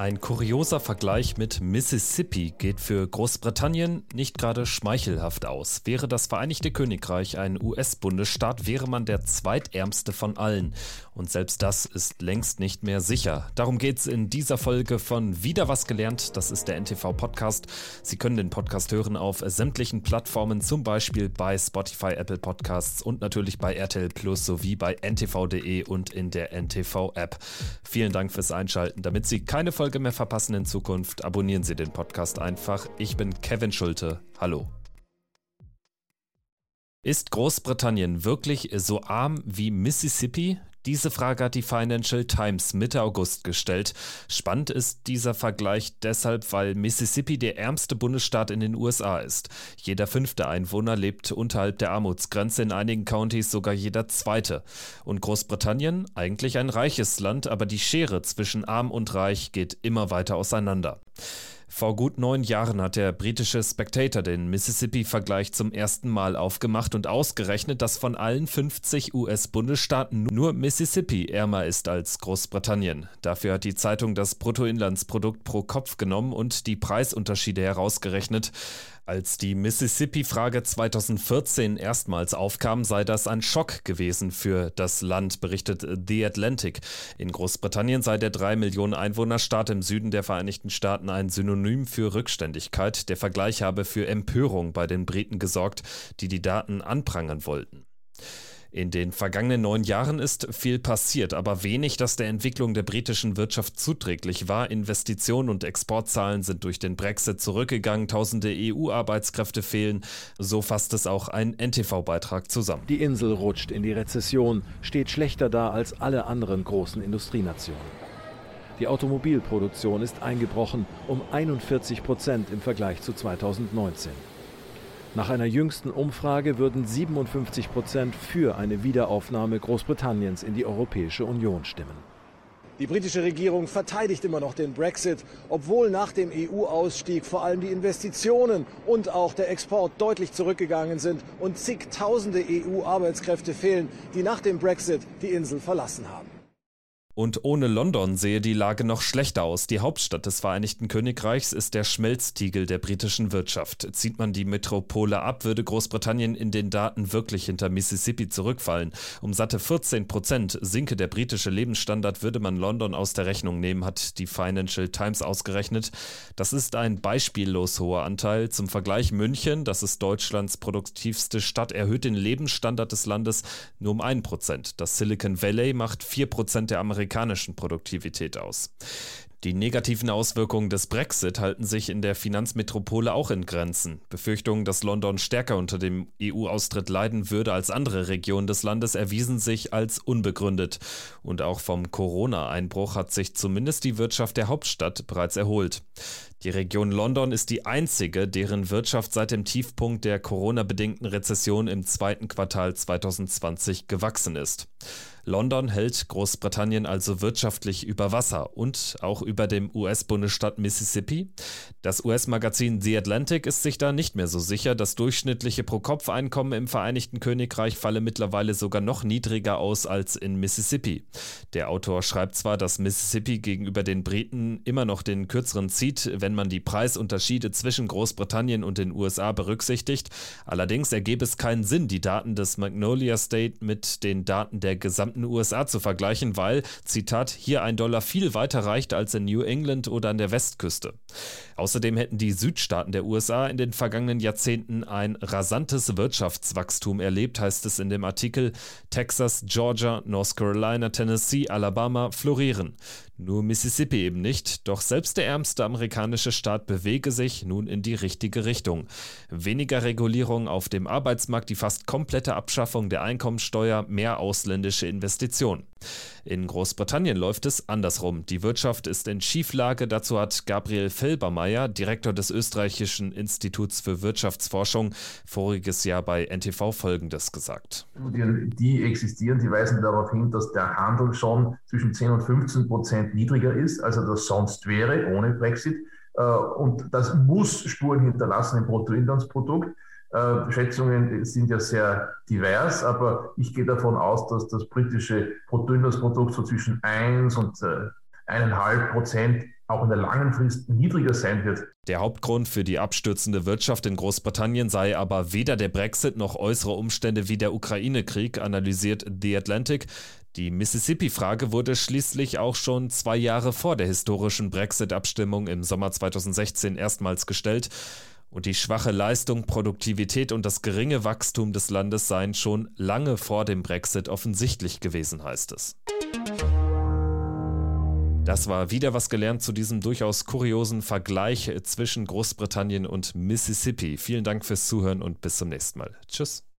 Ein kurioser Vergleich mit Mississippi geht für Großbritannien nicht gerade schmeichelhaft aus. Wäre das Vereinigte Königreich ein US-Bundesstaat, wäre man der zweitärmste von allen. Und selbst das ist längst nicht mehr sicher. Darum geht es in dieser Folge von Wieder was gelernt. Das ist der NTV-Podcast. Sie können den Podcast hören auf sämtlichen Plattformen, zum Beispiel bei Spotify, Apple Podcasts und natürlich bei RTL Plus sowie bei ntv.de und in der NTV-App. Vielen Dank fürs Einschalten. Damit Sie keine Folge Folge mehr verpassen in Zukunft, abonnieren Sie den Podcast einfach. Ich bin Kevin Schulte. Hallo. Ist Großbritannien wirklich so arm wie Mississippi? Diese Frage hat die Financial Times Mitte August gestellt. Spannend ist dieser Vergleich deshalb, weil Mississippi der ärmste Bundesstaat in den USA ist. Jeder fünfte Einwohner lebt unterhalb der Armutsgrenze, in einigen Countys sogar jeder zweite. Und Großbritannien, eigentlich ein reiches Land, aber die Schere zwischen arm und reich geht immer weiter auseinander. Vor gut neun Jahren hat der britische Spectator den Mississippi-Vergleich zum ersten Mal aufgemacht und ausgerechnet, dass von allen 50 US-Bundesstaaten nur Mississippi ärmer ist als Großbritannien. Dafür hat die Zeitung das Bruttoinlandsprodukt pro Kopf genommen und die Preisunterschiede herausgerechnet. Als die Mississippi-Frage 2014 erstmals aufkam, sei das ein Schock gewesen für das Land, berichtet The Atlantic. In Großbritannien sei der 3 Millionen Einwohnerstaat im Süden der Vereinigten Staaten ein Synonym für Rückständigkeit. Der Vergleich habe für Empörung bei den Briten gesorgt, die die Daten anprangern wollten. In den vergangenen neun Jahren ist viel passiert, aber wenig, das der Entwicklung der britischen Wirtschaft zuträglich war. Investitionen und Exportzahlen sind durch den Brexit zurückgegangen, tausende EU-Arbeitskräfte fehlen. So fasst es auch ein NTV-Beitrag zusammen. Die Insel rutscht in die Rezession, steht schlechter da als alle anderen großen Industrienationen. Die Automobilproduktion ist eingebrochen um 41 Prozent im Vergleich zu 2019. Nach einer jüngsten Umfrage würden 57 Prozent für eine Wiederaufnahme Großbritanniens in die Europäische Union stimmen. Die britische Regierung verteidigt immer noch den Brexit, obwohl nach dem EU-Ausstieg vor allem die Investitionen und auch der Export deutlich zurückgegangen sind und zigtausende EU-Arbeitskräfte fehlen, die nach dem Brexit die Insel verlassen haben. Und ohne London sehe die Lage noch schlechter aus. Die Hauptstadt des Vereinigten Königreichs ist der Schmelztiegel der britischen Wirtschaft. Zieht man die Metropole ab, würde Großbritannien in den Daten wirklich hinter Mississippi zurückfallen. Um satte 14 Prozent sinke der britische Lebensstandard, würde man London aus der Rechnung nehmen, hat die Financial Times ausgerechnet. Das ist ein beispiellos hoher Anteil. Zum Vergleich München, das ist Deutschlands produktivste Stadt, erhöht den Lebensstandard des Landes nur um 1 Prozent. Das Silicon Valley macht 4 Prozent der Amerikaner amerikanischen Produktivität aus. Die negativen Auswirkungen des Brexit halten sich in der Finanzmetropole auch in Grenzen. Befürchtungen, dass London stärker unter dem EU-Austritt leiden würde als andere Regionen des Landes, erwiesen sich als unbegründet. Und auch vom Corona-Einbruch hat sich zumindest die Wirtschaft der Hauptstadt bereits erholt. Die Region London ist die einzige, deren Wirtschaft seit dem Tiefpunkt der Corona-bedingten Rezession im zweiten Quartal 2020 gewachsen ist. London hält Großbritannien also wirtschaftlich über Wasser und auch über dem US-Bundesstaat Mississippi. Das US-Magazin The Atlantic ist sich da nicht mehr so sicher. Das durchschnittliche Pro-Kopf-Einkommen im Vereinigten Königreich falle mittlerweile sogar noch niedriger aus als in Mississippi. Der Autor schreibt zwar, dass Mississippi gegenüber den Briten immer noch den kürzeren zieht, wenn man die Preisunterschiede zwischen Großbritannien und den USA berücksichtigt. Allerdings ergebe es keinen Sinn, die Daten des Magnolia State mit den Daten der gesamten USA zu vergleichen, weil, Zitat, hier ein Dollar viel weiter reicht als in New England oder an der Westküste. Außerdem hätten die Südstaaten der USA in den vergangenen Jahrzehnten ein rasantes Wirtschaftswachstum erlebt, heißt es in dem Artikel. Texas, Georgia, North Carolina, Tennessee, Alabama florieren. Nur Mississippi eben nicht, doch selbst der ärmste amerikanische Staat bewege sich nun in die richtige Richtung. Weniger Regulierung auf dem Arbeitsmarkt, die fast komplette Abschaffung der Einkommensteuer, mehr ausländische Investitionen. In Großbritannien läuft es andersrum. Die Wirtschaft ist in Schieflage. Dazu hat Gabriel Felbermeier, Direktor des Österreichischen Instituts für Wirtschaftsforschung, voriges Jahr bei NTV Folgendes gesagt. Die, existieren, die weisen darauf hin, dass der Handel schon zwischen 10 und 15 Prozent niedriger ist, als er das sonst wäre ohne Brexit. Äh, und das muss Spuren hinterlassen im Bruttoinlandsprodukt. Äh, Schätzungen sind ja sehr divers, aber ich gehe davon aus, dass das britische Bruttoinlandsprodukt so zwischen 1 und äh, 1,5 Prozent auch in der langen Frist niedriger sein wird. Der Hauptgrund für die abstürzende Wirtschaft in Großbritannien sei aber weder der Brexit noch äußere Umstände wie der Ukraine-Krieg, analysiert The Atlantic. Die Mississippi-Frage wurde schließlich auch schon zwei Jahre vor der historischen Brexit-Abstimmung im Sommer 2016 erstmals gestellt. Und die schwache Leistung, Produktivität und das geringe Wachstum des Landes seien schon lange vor dem Brexit offensichtlich gewesen, heißt es. Das war wieder was gelernt zu diesem durchaus kuriosen Vergleich zwischen Großbritannien und Mississippi. Vielen Dank fürs Zuhören und bis zum nächsten Mal. Tschüss.